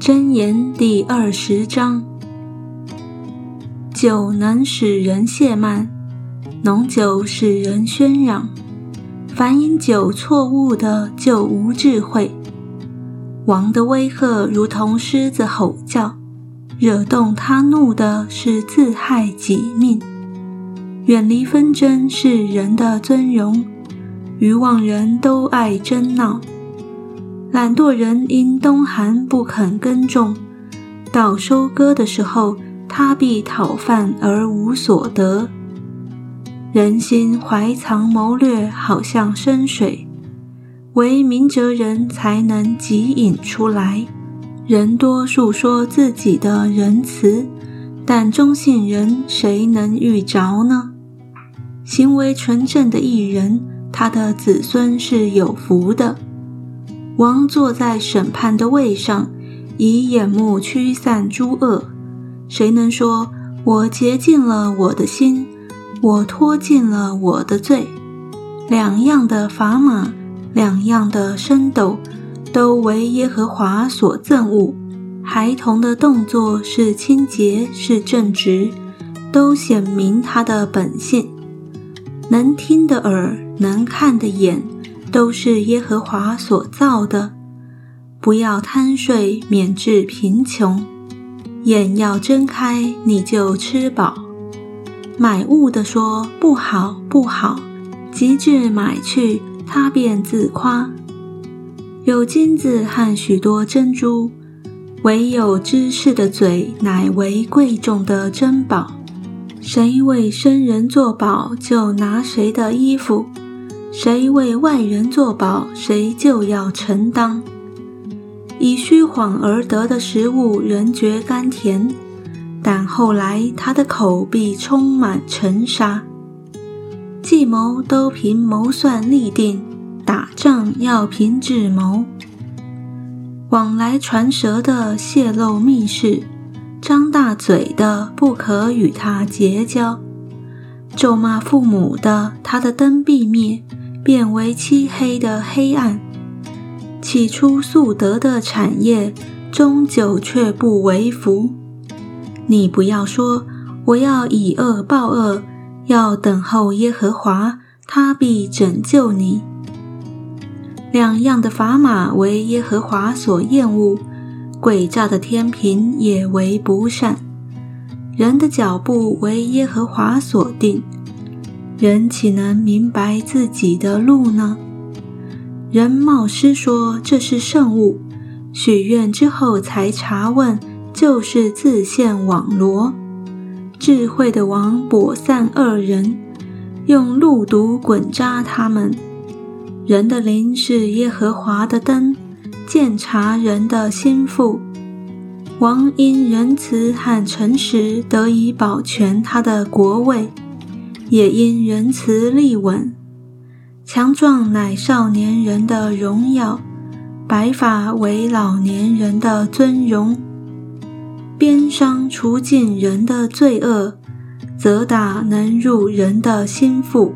箴言第二十章：酒能使人懈慢，浓酒使人喧嚷。凡饮酒错误的，就无智慧。王的威吓如同狮子吼叫，惹动他怒的是自害己命。远离纷争是人的尊荣，愚妄人都爱争闹。懒惰人因冬寒不肯耕种，到收割的时候，他必讨饭而无所得。人心怀藏谋略，好像深水，唯明哲人才能汲引出来。人多述说自己的仁慈，但忠信人谁能遇着呢？行为纯正的艺人，他的子孙是有福的。王坐在审判的位上，以眼目驱散诸恶。谁能说：“我洁净了我的心，我脱尽了我的罪？”两样的砝码，两样的升斗，都为耶和华所憎恶。孩童的动作是清洁，是正直，都显明他的本性。能听的耳，能看的眼。都是耶和华所造的，不要贪睡，免致贫穷。眼要睁开，你就吃饱。买物的说不好不好，极致买去，他便自夸。有金子和许多珍珠，唯有知识的嘴乃为贵重的珍宝。谁为生人作保，就拿谁的衣服。谁为外人作保，谁就要承当。以虚谎而得的食物，人觉甘甜，但后来他的口必充满尘沙。计谋都凭谋算立定，打仗要凭智谋。往来传舌的泄露密事，张大嘴的不可与他结交。咒骂父母的，他的灯必灭。变为漆黑的黑暗。起初素得的产业，终究却不为福。你不要说我要以恶报恶，要等候耶和华，他必拯救你。两样的砝码为耶和华所厌恶，诡诈的天平也为不善。人的脚步为耶和华所定。人岂能明白自己的路呢？人冒失说这是圣物，许愿之后才查问，就是自陷网罗。智慧的王跛散恶人，用路毒滚扎他们。人的灵是耶和华的灯，鉴察人的心腹。王因仁慈和诚实得以保全他的国位。也因仁慈立稳，强壮乃少年人的荣耀，白发为老年人的尊荣。鞭伤除尽人的罪恶，责打能入人的心腹。